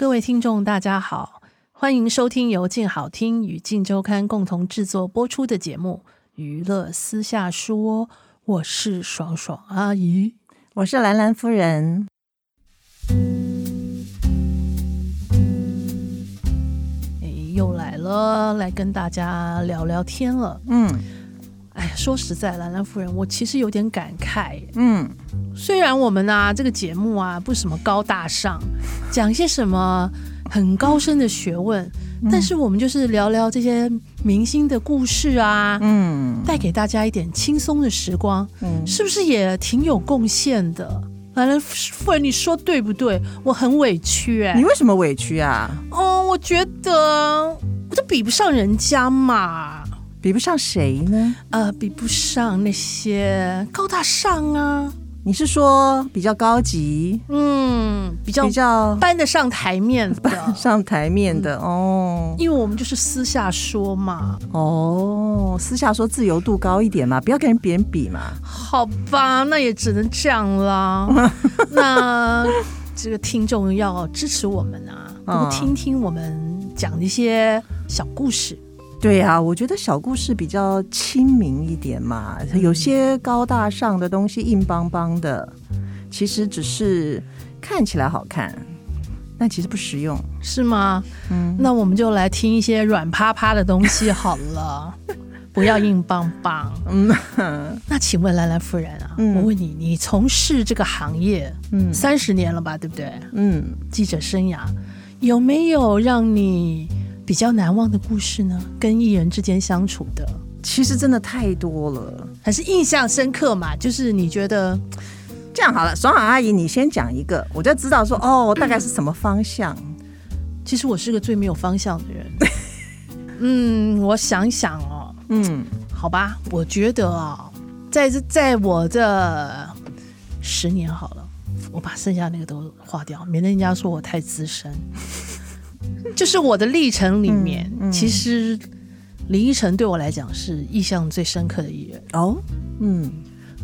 各位听众，大家好，欢迎收听由静好听与静周刊共同制作播出的节目《娱乐私下说》，我是爽爽阿姨，我是兰兰夫人。哎，又来了，来跟大家聊聊天了。嗯。哎呀，说实在，兰兰夫人，我其实有点感慨。嗯，虽然我们啊这个节目啊不什么高大上，讲一些什么很高深的学问，嗯，但是我们就是聊聊这些明星的故事啊，嗯，带给大家一点轻松的时光，嗯，是不是也挺有贡献的？兰兰夫人，你说对不对？我很委屈哎，你为什么委屈啊？哦，我觉得我都比不上人家嘛。比不上谁呢？呃，比不上那些高大上啊。你是说比较高级？嗯，比较比较搬得上台面的，搬上台面的、嗯、哦。因为我们就是私下说嘛。哦，私下说自由度高一点嘛，不要跟别人比嘛。好吧，那也只能这样啦。那这个听众要支持我们啊，多听听我们讲一些小故事。对呀、啊，我觉得小故事比较亲民一点嘛。有些高大上的东西，硬邦邦的，其实只是看起来好看，但其实不实用，是吗？嗯，那我们就来听一些软趴趴的东西好了，不要硬邦邦。嗯，那请问兰兰夫人啊，嗯、我问你，你从事这个行业，嗯，三十年了吧，对不对？嗯，记者生涯有没有让你比较难忘的故事呢？跟艺人之间相处的，其实真的太多了，还是印象深刻嘛？就是你觉得这样好了，爽爽阿姨，你先讲一个，我就知道说哦，大概是什么方向。其实我是个最没有方向的人。嗯，我想想哦，嗯，好吧，我觉得啊、哦，在这，在我这十年好了，我把剩下那个都划掉，免得人家说我太资深。就是我的历程里面，嗯嗯、其实林依晨对我来讲是印象最深刻的艺人哦。嗯，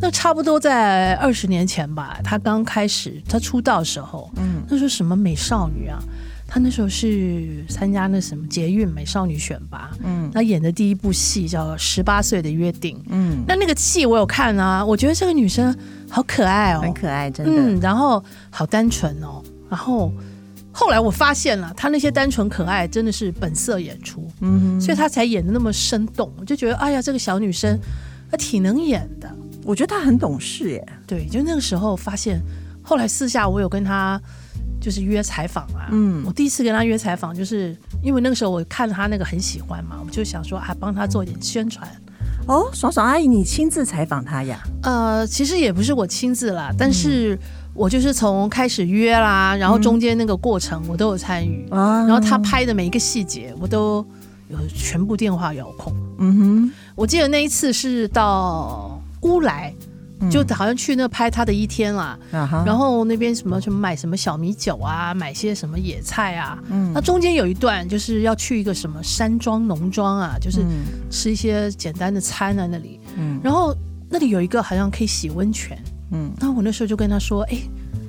那差不多在二十年前吧，她刚开始她出道的时候，嗯，那时候什么美少女啊，她那时候是参加那什么捷运美少女选拔，嗯，她演的第一部戏叫《十八岁的约定》，嗯，那那个戏我有看啊，我觉得这个女生好可爱哦，很可爱，真的，嗯，然后好单纯哦，然后。后来我发现了，他那些单纯可爱真的是本色演出，嗯哼，所以他才演的那么生动。我就觉得，哎呀，这个小女生她挺能演的。我觉得她很懂事耶。对，就那个时候发现。后来私下我有跟她就是约采访啊，嗯，我第一次跟她约采访，就是因为那个时候我看她那个很喜欢嘛，我就想说啊，帮她做一点宣传。哦，爽爽阿姨，你亲自采访她呀？呃，其实也不是我亲自啦，但是。嗯我就是从开始约啦，然后中间那个过程我都有参与，嗯、然后他拍的每一个细节我都有全部电话遥控。嗯哼，我记得那一次是到乌来，嗯、就好像去那拍他的一天啦。嗯、然后那边什么什么买什么小米酒啊，买些什么野菜啊。嗯，那中间有一段就是要去一个什么山庄农庄啊，就是吃一些简单的餐啊那里。嗯，然后那里有一个好像可以洗温泉。嗯，那我那时候就跟他说：“哎，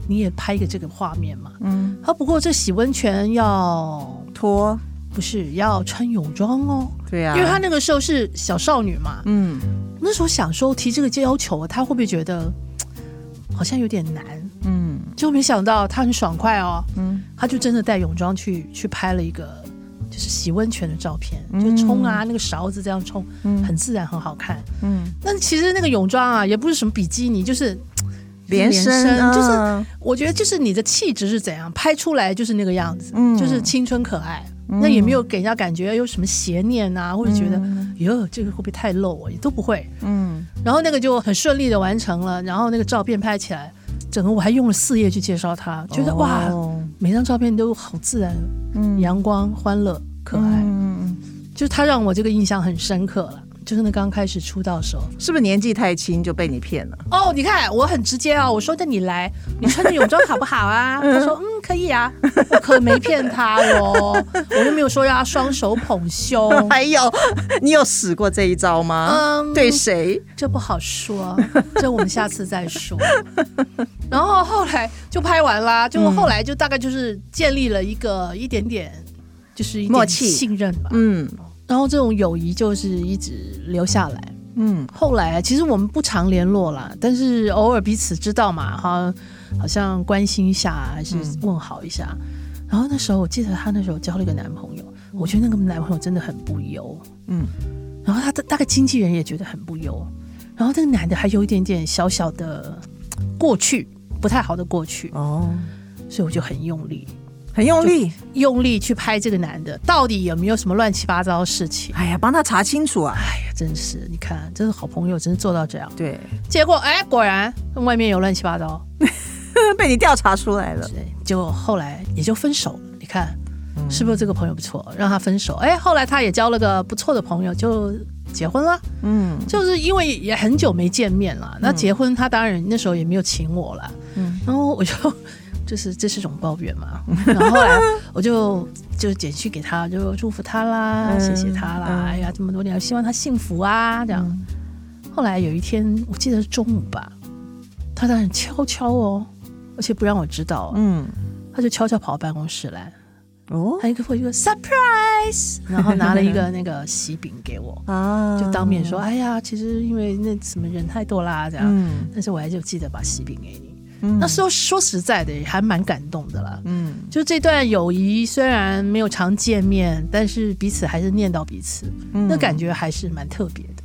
你也拍一个这个画面嘛。”嗯，他不过这洗温泉要脱，不是要穿泳装哦。对呀，因为他那个时候是小少女嘛。嗯，那时候想说提这个要求，他会不会觉得 好像有点难？嗯，就没想到他很爽快哦。嗯，他就真的带泳装去去拍了一个就是洗温泉的照片，就冲啊那个勺子这样冲，很自然，很好看。嗯，那其实那个泳装啊也不是什么比基尼，就是。连身，就是我觉得就是你的气质是怎样拍出来就是那个样子，就是青春可爱，那也没有给人家感觉有什么邪念啊，或者觉得哟这个会不会太露啊，也都不会。嗯，然后那个就很顺利的完成了，然后那个照片拍起来整个我还用了四页去介绍他，觉得、哦、哇，每张照片都好自然，嗯，阳光、欢乐、可爱，嗯，就他让我这个印象很深刻了。就是那刚开始出道的时候，是不是年纪太轻就被你骗了？哦，你看我很直接啊、哦，我说的你来，你穿着泳装好不好啊？他说嗯，可以啊，我可没骗他哟，我又没有说要双手捧胸。还有，你有使过这一招吗？嗯，对谁？这不好说，这我们下次再说。然后后来就拍完啦，就后来就大概就是建立了一个一点点，就是一点信任吧。嗯。然后这种友谊就是一直留下来，嗯，后来其实我们不常联络啦，但是偶尔彼此知道嘛，哈，好像关心一下还是问好一下。嗯、然后那时候我记得她那时候交了一个男朋友，我觉得那个男朋友真的很不优，嗯，然后他的大概经纪人也觉得很不优，然后这个男的还有一点点小小的过去，不太好的过去。哦，所以我就很用力。很用力，用力去拍这个男的，到底有没有什么乱七八糟的事情？哎呀，帮他查清楚啊！哎呀，真是，你看，真是好朋友，真是做到这样。对，结果哎，果然外面有乱七八糟，被你调查出来了。对，就后来也就分手了。你看，是不是这个朋友不错，让他分手？哎，后来他也交了个不错的朋友，就结婚了。嗯，就是因为也很久没见面了，那结婚他当然那时候也没有请我了。嗯，然后我就。就是这是种抱怨嘛，然后后来我就就简讯给他，就祝福他啦，谢谢他啦，哎呀这么多年，希望他幸福啊这样。后来有一天，我记得是中午吧，他当然悄悄哦，而且不让我知道，嗯，他就悄悄跑到办公室来，哦，他一个一个 surprise，然后拿了一个 那个喜饼给我，啊，就当面说，哎呀，其实因为那什么人太多啦这样，但是我还就记得把喜饼给你。嗯、那时候说实在的，还蛮感动的啦。嗯，就这段友谊虽然没有常见面，但是彼此还是念到彼此，嗯、那感觉还是蛮特别的。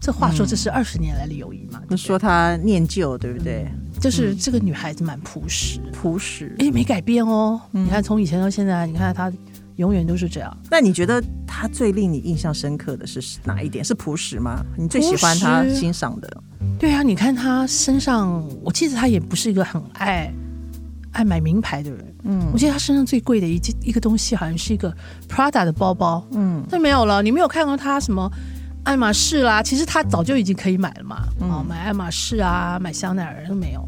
这话说，这是二十年来的友谊嘛？说他念旧，对不对？嗯、就是这个女孩子蛮朴实，朴实，哎，没改变哦。嗯、你看，从以前到现在，你看她永远都是这样。那你觉得他最令你印象深刻的是哪一点？是朴实吗？你最喜欢他欣赏的？对啊，你看他身上，我记得他也不是一个很爱爱买名牌的人。嗯，我记得他身上最贵的一件一个东西，好像是一个 Prada 的包包。嗯，但没有了，你没有看过他什么爱马仕啦？其实他早就已经可以买了嘛。嗯、哦，买爱马仕啊，买香奈儿都没有，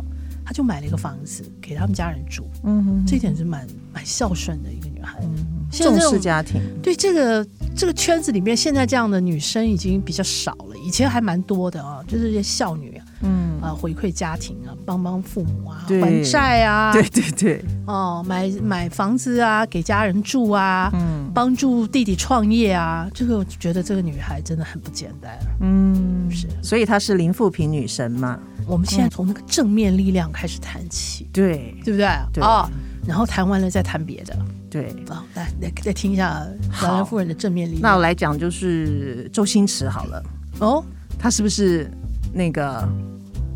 他就买了一个房子给他们家人住。嗯哼哼，这一点是蛮蛮孝顺的一个女孩。嗯，重视家庭。对这个。这个圈子里面，现在这样的女生已经比较少了，以前还蛮多的啊，就是这些孝女啊，嗯啊，回馈家庭啊，帮帮父母啊，还债啊，对对对，哦，买买房子啊，给家人住啊，嗯，帮助弟弟创业啊，这个我觉得这个女孩真的很不简单，嗯，是，所以她是林富平女神嘛。我们现在从那个正面力量开始谈起，对，对不对？对哦，然后谈完了再谈别的。对，好，来来再听一下兰兰夫人的正面例子。那我来讲，就是周星驰好了。哦，他是不是那个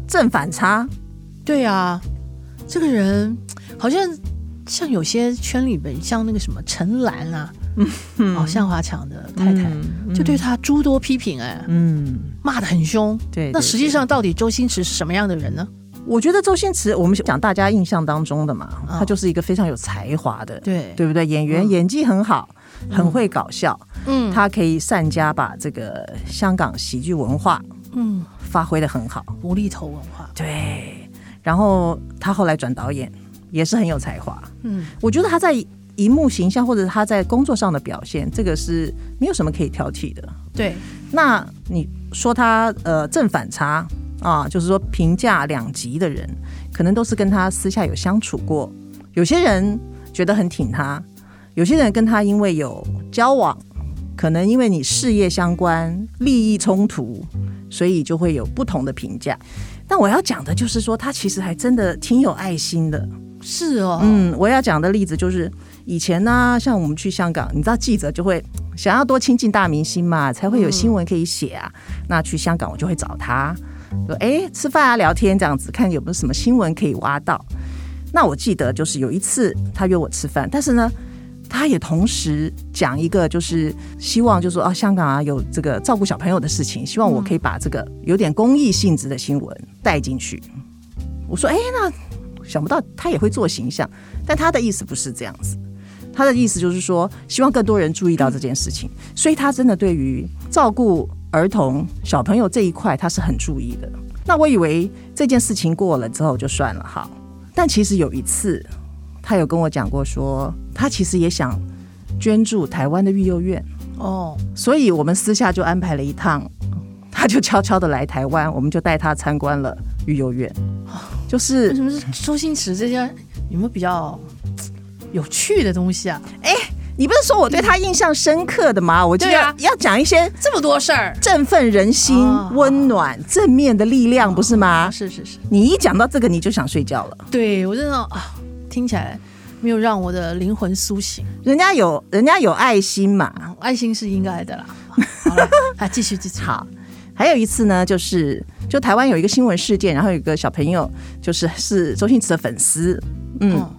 正反差？对啊，这个人好像像有些圈里边，像那个什么陈岚啊，嗯，哦，向华强的太太，嗯、就对他诸多批评，哎，嗯，骂得很凶。对，对，对，那实际上到底周星驰是什么样的人呢？我觉得周星驰，我们讲大家印象当中的嘛，他就是一个非常有才华的，对。对不对？演员演技很好，很会搞笑，嗯，他可以善加把这个香港喜剧文化，嗯，发挥的很好，无厘头文化，对。然后他后来转导演，也是很有才华，嗯，我觉得他在荧幕形象或者他在工作上的表现，这个是没有什么可以挑剔的，对。那你说他呃正反差？啊，就是说评价两极的人，可能都是跟他私下有相处过。有些人觉得很挺他，有些人跟他因为有交往，可能因为你事业相关、利益冲突，所以就会有不同的评价。但我要讲的就是说，他其实还真的挺有爱心的。是哦，嗯，我要讲的例子就是以前呢，像我们去香港，你知道记者就会想要多亲近大明星嘛，才会有新闻可以写啊。嗯、那去香港，我就会找他。说哎，吃饭啊，聊天这样子，看有没有什么新闻可以挖到。那我记得就是有一次他约我吃饭，但是呢，他也同时讲一个，就是希望就是说啊，香港啊有这个照顾小朋友的事情，希望我可以把这个有点公益性质的新闻带进去。我说：“哎，那想不到他也会做形象。”但他的意思不是这样子，他的意思就是说，希望更多人注意到这件事情。所以他真的对于照顾儿童小朋友这一块，他是很注意的。那我以为这件事情过了之后就算了，哈。但其实有一次，他有跟我讲过说，说他其实也想捐助台湾的育幼院哦，所以我们私下就安排了一趟，他就悄悄的来台湾，我们就带他参观了育幼院。就是为什么是周星驰这些有没有比较有趣的东西啊？哎，你不是说我对他印象深刻的吗？我就要要讲一些这么多事儿，振奋人心、温暖、正面的力量，不是吗？是是是，你一讲到这个你就想睡觉了。对我真的啊，听起来没有让我的灵魂苏醒。人家有人家有爱心嘛，爱心是应该的啦。好了，啊，继续继续。好，还有一次呢，就是。就台湾有一个新闻事件，然后有一个小朋友就是是周星驰的粉丝，嗯，哦、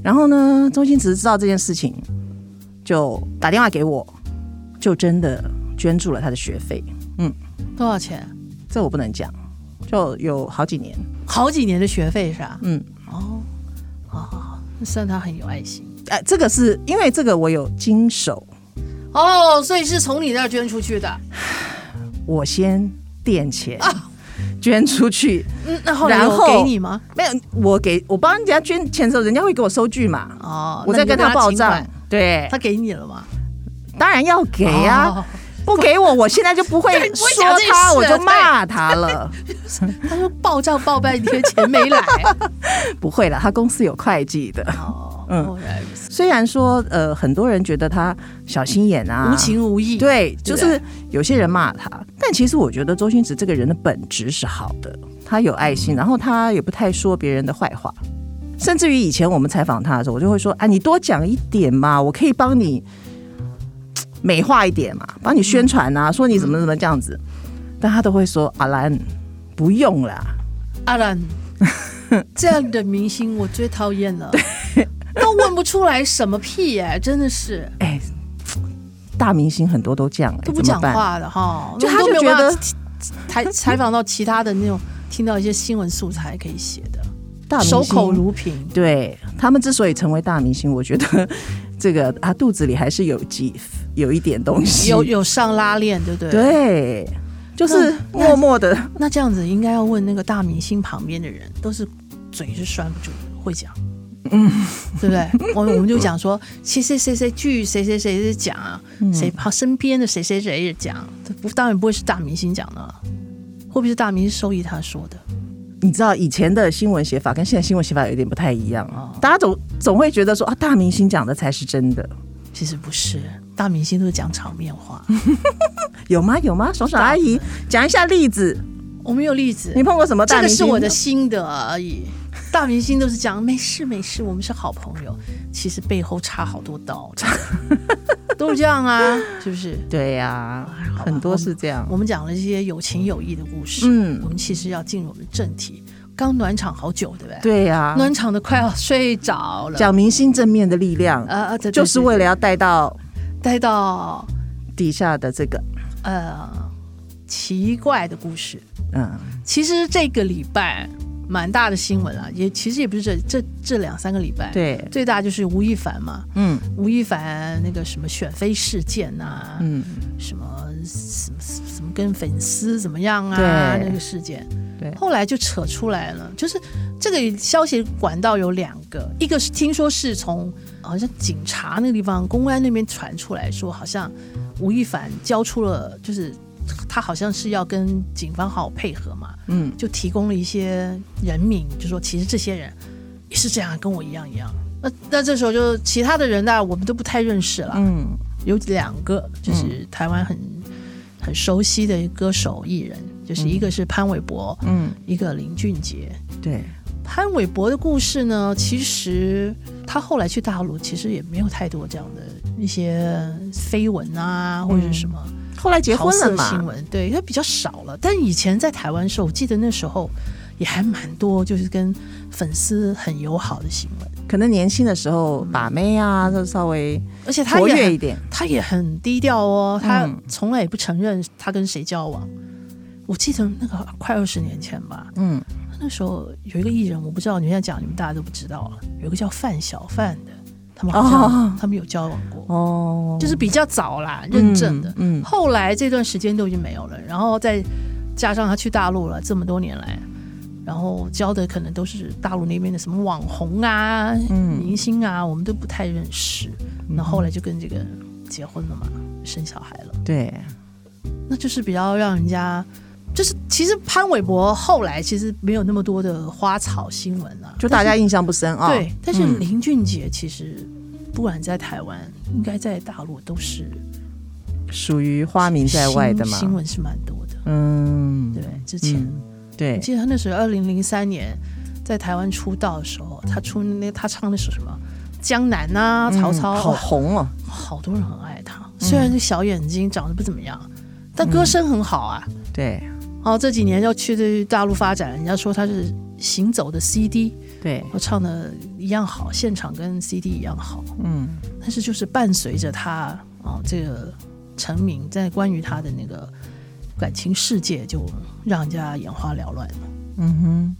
然后呢，周星驰知道这件事情，就打电话给我，就真的捐助了他的学费，嗯，多少钱？这我不能讲，就有好几年，好几年的学费是吧？嗯，哦，好好好，那算他很有爱心。哎、呃，这个是因为这个我有经手，哦，所以是从你那儿捐出去的，我先垫钱啊。捐出去，嗯，那后来后给你吗？没有，我给我帮人家捐钱的时候，人家会给我收据嘛。哦，我在跟他报账。对，他给你了吗？当然要给啊，哦、不给我，我现在就不会说他，我就骂他了。他说报账报半天，钱没来。不会了，他公司有会计的。哦，嗯。虽然说，呃，很多人觉得他小心眼啊，无情无义，对，就是有些人骂他，但其实我觉得周星驰这个人的本质是好的，他有爱心，然后他也不太说别人的坏话，甚至于以前我们采访他的时候，我就会说，啊，你多讲一点嘛，我可以帮你美化一点嘛，帮你宣传啊，说你怎么怎么这样子，但他都会说，阿兰不用啦，阿兰 这样的明星我最讨厌了。都问不出来什么屁哎、欸，真的是。哎，大明星很多都这样、欸，都不讲话的哈，就他就觉得采采访到其他的那种，听到一些新闻素材可以写的，大守口如瓶。对，他们之所以成为大明星，我觉得这个他肚子里还是有几有一点东西，有有上拉链，对不对？对，就是默默的。那，那这样子应该要问那个大明星旁边的人，都是嘴是拴不住的，会讲。嗯，对不对？我我们就讲说，谁谁谁谁据谁谁谁在讲啊，谁旁身边的谁谁谁也讲，不当然不会是大明星讲的，会不会是大明星授意他说的？你知道以前的新闻写法跟现在新闻写法有点不太一样啊，大家总总会觉得说啊，大明星讲的才是真的，其实不是，大明星都是讲场面话，有吗？有吗？爽爽阿姨讲一下例子，我没有例子，你碰过什么大明星？这个是我的心得而已。大明星都是讲没事没事，我们是好朋友，其实背后插好多刀，都是这样啊，是不是？对呀、啊，很多是这样。我们讲了一些有情有义的故事，嗯，我们其实要进入我们正题。刚暖场好久，对不对？对呀、啊，暖场的快要睡着了。讲明星正面的力量呃啊，就是为了要带到带到底下的这个呃奇怪的故事。嗯，其实这个礼拜。蛮大的新闻啊，也其实也不是这这这两三个礼拜，对，最大就是吴亦凡嘛，嗯，吴亦凡那个什么选妃事件呐、啊，嗯，什么什么什么跟粉丝怎么样啊，那个事件，对，后来就扯出来了，就是这个消息管道有两个，一个是听说是从好像警察那个地方公安那边传出来说，好像吴亦凡交出了就是。他好像是要跟警方好好配合嘛，嗯，就提供了一些人名，就说其实这些人也是这样，跟我一样一样。那那这时候就其他的人呢，我们都不太认识了，嗯，有两个就是台湾很很熟悉的歌手艺人，就是一个是潘玮柏，嗯，一个林俊杰。对，潘玮柏的故事呢，其实他后来去大陆，其实也没有太多这样的一些绯闻啊，或者是什么。后来结婚了嘛？新闻对，因为比较少了。但以前在台湾的时候，我记得那时候也还蛮多，就是跟粉丝很友好的新闻。可能年轻的时候把妹啊，就稍微而且他活跃一点，他也很低调哦，他从来也不承认他跟谁交往。我记得那个快二十年前吧，嗯，那时候有一个艺人，我不知道你们现在讲，你们大家都不知道了。有一个叫范小范的，他们好像、哦、他们有交往过哦，就是比较早啦，认证的。嗯，嗯后来这段时间都已经没有了，然后再加上他去大陆了，这么多年来。然后交的可能都是大陆那边的什么网红啊、嗯、明星啊，我们都不太认识。那、嗯、后来就跟这个结婚了嘛，生小孩了。对，那就是比较让人家，就是其实潘玮柏后来其实没有那么多的花草新闻了，就大家印象不深啊。对，但是林俊杰其实不管在台湾，嗯、应该在大陆都是属于花名在外的嘛，新闻是蛮多的。嗯，对，之前。嗯对，我记得他那时候二零零三年在台湾出道的时候，他出那他唱的是什么《江南》啊，曹操、嗯、好红哦，好多人很爱他。虽然这小眼睛长得不怎么样，嗯、但歌声很好啊。对，然后这几年要去大陆发展，人家说他是行走的 CD，对，我唱的一样好，现场跟 CD 一样好。嗯，但是就是伴随着他啊、哦，这个成名，在关于他的那个。感情世界就让人家眼花缭乱了。嗯哼，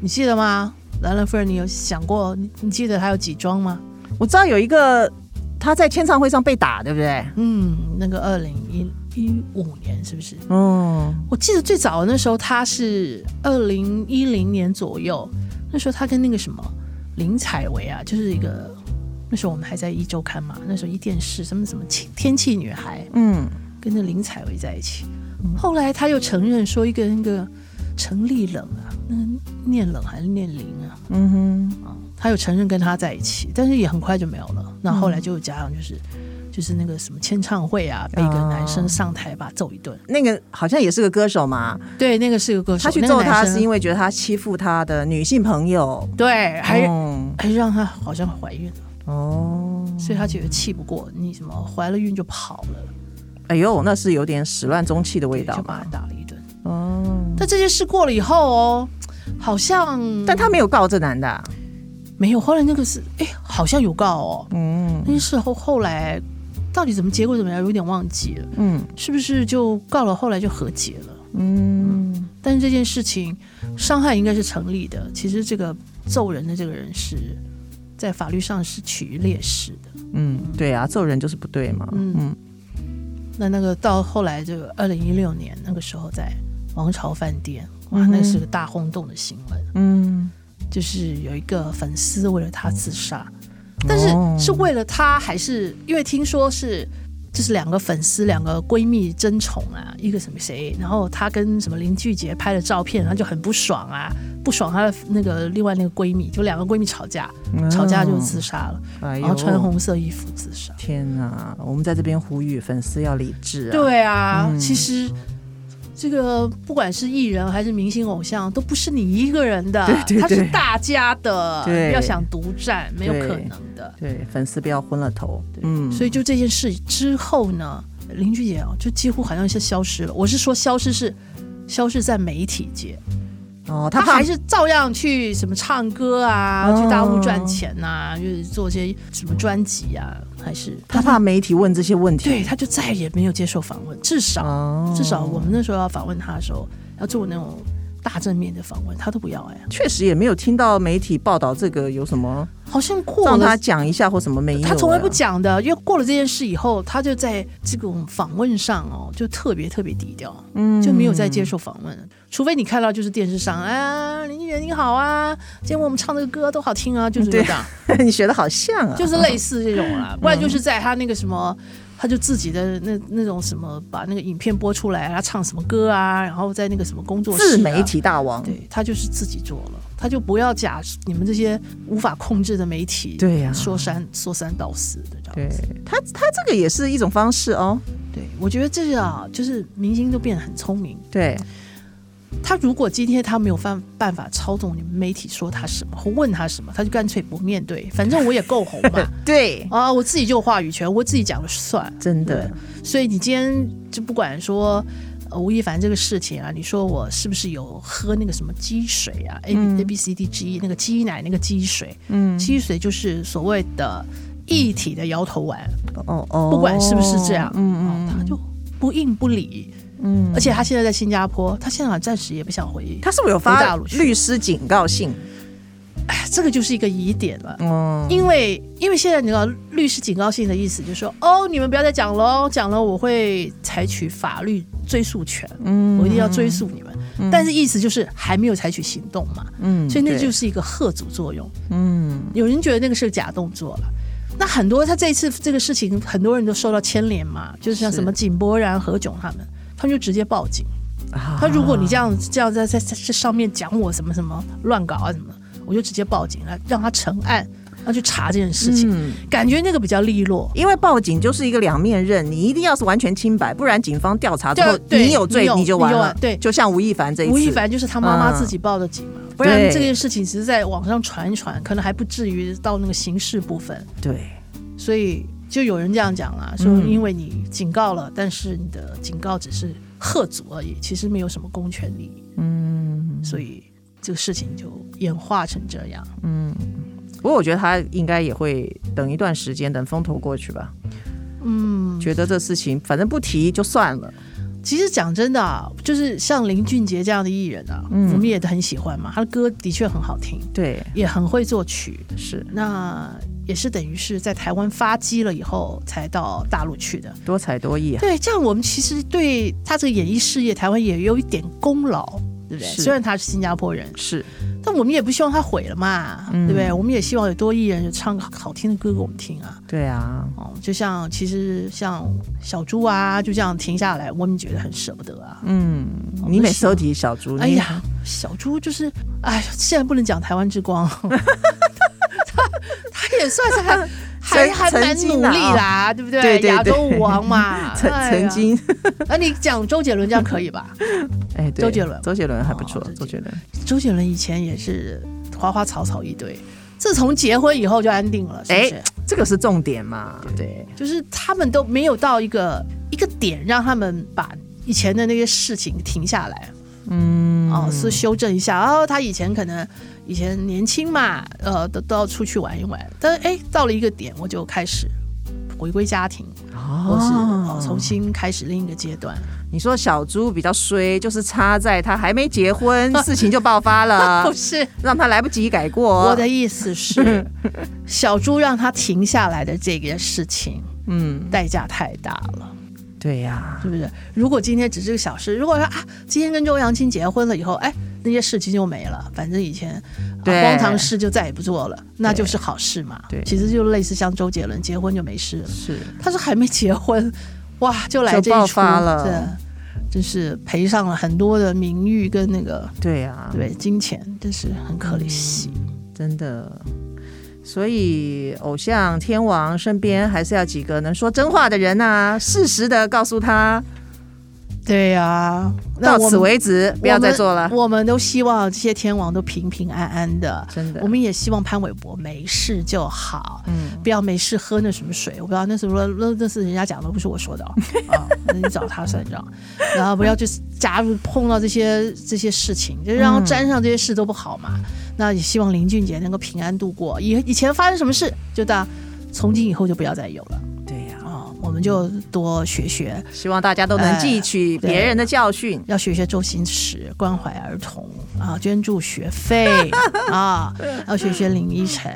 你记得吗？兰兰夫人，你有想过？你你记得他有几桩吗？我知道有一个他在签唱会上被打，对不对？嗯，那个二零一五年是不是？嗯，我记得最早的那时候他是二零一零年左右，那时候他跟那个什么林采薇啊，就是一个那时候我们还在一周刊嘛，那时候一电视什么什么天气女孩，嗯，跟那林采薇在一起。后来他又承认说，一个那个陈立冷啊，那个念冷还是念林啊？嗯哼，啊，他又承认跟他在一起，但是也很快就没有了。那后来就加上就是，就是那个什么签唱会啊，被一个男生上台把他揍一顿。那个好像也是个歌手嘛？对，那个是个歌手。他去揍他是因为觉得他欺负他的女性朋友，对，还还让他好像怀孕了哦，所以他觉得气不过，你什么怀了孕就跑了。哎呦，那是有点始乱终弃的味道，就把他打了一顿。哦，但这件事过了以后哦，好像，但他没有告这男的，啊，没有。后来那个是，哎，好像有告哦。嗯，那件事后后来到底怎么结果怎么样，有点忘记了。嗯，是不是就告了，后来就和解了？嗯，嗯，但是这件事情伤害应该是成立的。其实这个揍人的这个人是在法律上是处于劣势的。嗯，对啊，揍人就是不对嘛。嗯。嗯那那个到后来，这个二零一六年那个时候，在王朝饭店，哇，那是个大轰动的新闻。嗯，就是有一个粉丝为了他自杀，但是是为了他，还是因为听说是就是两个粉丝，两个闺蜜争宠啊，一个什么谁，然后她跟什么林俊杰拍了照片，他就很不爽啊，不爽她的那个另外那个闺蜜，就两个闺蜜吵架，吵架就自杀了，然后穿红色衣服自杀。天哪，我们在这边呼吁粉丝要理智啊！对啊，嗯、其实这个不管是艺人还是明星偶像，都不是你一个人的，对对对，他是大家的，不要想独占，没有可能的。对，对粉丝不要昏了头。嗯，所以就这件事之后呢，林俊杰啊，就几乎好像是消失了。我是说，消失是消失在媒体界。哦，他还是照样去什么唱歌啊，哦、去大陆赚钱呐、啊，就是做些什么专辑啊，还是他怕媒体问这些问题，对，他就再也没有接受访问，至少、哦、至少我们那时候要访问他的时候，要做那种大正面的访问，他都不要哎，确实也没有听到媒体报道这个有什么。好像过了，让他讲一下或什么没有？他从来不讲的，因为过了这件事以后，他就在这种访问上哦，就特别特别低调，嗯，就没有再接受访问。除非你看到就是电视上，啊，林俊杰你好啊，今天我们唱这个歌都好听啊，就是这样。你学的好像啊，就是类似这种啊，不然就是在他那个什么。他就自己的那那种什么，把那个影片播出来，他唱什么歌啊，然后在那个什么工作室、啊，自媒体大王，对，他就是自己做了，他就不要假你们这些无法控制的媒体，对呀，说三说三道四的这样子。对他，他这个也是一种方式哦。对，我觉得这个啊，就是明星都变得很聪明。对。他如果今天他没有办办法操纵你们媒体说他什么或问他什么，他就干脆不面对，反正我也够红嘛。对啊，我自己就有话语权，我自己讲了算，真的。所以你今天就不管说吴亦凡这个事情啊，你说我是不是有喝那个什么鸡水啊？A A B C D G 那个鸡奶那个鸡水，嗯，鸡水就是所谓的液体的摇头丸。哦哦，不管是不是这样，嗯嗯，他就。不应不理。嗯，而且他现在在新加坡，他现在暂时也不想回。他是不是有发律师警告信？哎，这个就是一个疑点了。嗯，因为因为现在你知道律师警告信的意思，就是说哦，你们不要再讲了，讲了我会采取法律追诉权。嗯，我一定要追诉你们。嗯，但是意思就是还没有采取行动嘛。嗯，所以那就是一个吓阻作用。嗯，有人觉得那个是个假动作了。那很多他这一次这个事情，很多人都受到牵连嘛，就是像什么井柏然、何炅他们。他就直接报警。他如果你这样这样在在在这上面讲我什么什么乱搞啊什么，我就直接报警了，让他成案，要去查这件事情。嗯，感觉那个比较利落，因为报警就是一个两面刃，你一定要是完全清白，不然警方调查之后你有罪你就完了。对，就像吴亦凡这一次，吴亦凡就是他妈妈自己报的警嘛，不然这件事情只是在网上传一传，可能还不至于到那个刑事部分。对，所以。就有人这样讲了，说因为你警告了，嗯、但是你的警告只是喝阻而已，其实没有什么公权力。嗯，所以这个事情就演化成这样。嗯，不过我觉得他应该也会等一段时间，等风头过去吧。嗯，觉得这事情反正不提就算了。其实讲真的啊，就是像林俊杰这样的艺人啊，嗯、我们也很喜欢嘛。他的歌的确很好听，对，也很会作曲。是，那也是等于是在台湾发迹了以后才到大陆去的，多才多艺啊。对，这样我们其实对他这个演艺事业，台湾也有一点功劳，对不对？虽然他是新加坡人，是。但我们也不希望他毁了嘛，嗯、对不对？我们也希望有多艺人就唱个好听的歌给我们听啊。对啊，哦，就像其实像小猪啊，就这样停下来，我们觉得很舍不得啊。嗯，你每次都提小猪，哎呀，小猪就是，哎，现在不能讲台湾之光，也算是还。还还蛮努力啦，哦、对不对？对对对，亚洲舞王嘛，曾曾经。那你讲周杰伦这样可以吧？哎，对周杰伦，周杰伦还不错。周杰伦，周杰伦以前也是花花草草一堆，自从结婚以后就安定了，是不是？哎，这个是重点嘛？对，对，就是他们都没有到一个一个点，让他们把以前的那些事情停下来。嗯，哦，是修正一下哦，他以前可能。以前年轻嘛，呃，都都要出去玩一玩。但是哎，到了一个点，我就开始回归家庭，哦、或是哦重新开始另一个阶段。你说小猪比较衰，就是差在他还没结婚，事情就爆发了，不是让他来不及改过。我的意思是，小猪让他停下来的这件事情，嗯，代价太大了。对呀，是不是？如果今天只是个小事，如果说啊，今天跟周扬青结婚了以后，哎。那些事情就没了，反正以前荒唐事就再也不做了，那就是好事嘛。对，其实就类似像周杰伦结婚就没事了，是，他说还没结婚，哇，就来这一出了，对，真是赔上了很多的名誉跟那个，对呀，对，金钱真是很可惜，真的。所以偶像天王身边还是要几个能说真话的人呐，适时的告诉他。对呀、啊，到此为止，不要再做了。我们都希望这些天王都平平安安的，真的。我们也希望潘玮柏没事就好，嗯，不要没事喝那什么水。我不知道那是说，那那是人家讲的，不是我说的 啊。那你找他算账，然后不要就是加入碰到这些这些事情，就让他沾上这些事都不好嘛。嗯、那也希望林俊杰能够平安度过。以以前发生什么事，就当从今以后就不要再有了。我们就多学学，希望大家都能汲取别人的教训，要学学周星驰，关怀儿童啊，捐助学费 啊，要学学林依晨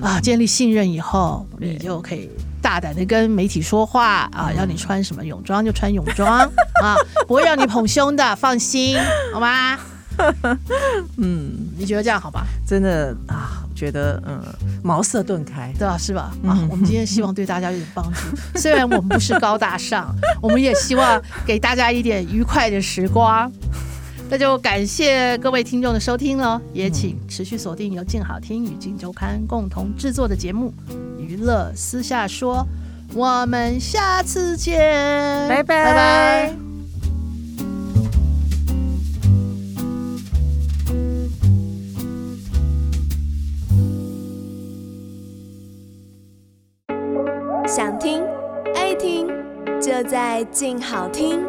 啊，建立信任以后，你就可以大胆的跟媒体说话啊，要你穿什么泳装就穿泳装 啊，不会让你捧胸的，放心，好吗？嗯，你觉得这样好吧？真的啊。觉得嗯，茅塞顿开，对啊？是吧？啊，我们今天希望对大家有点帮助。虽然我们不是高大上，我们也希望给大家一点愉快的时光。那就感谢各位听众的收听了，也请持续锁定由静好听与静周刊共同制作的节目《娱乐私下说》，我们下次见，拜拜拜拜。静好听。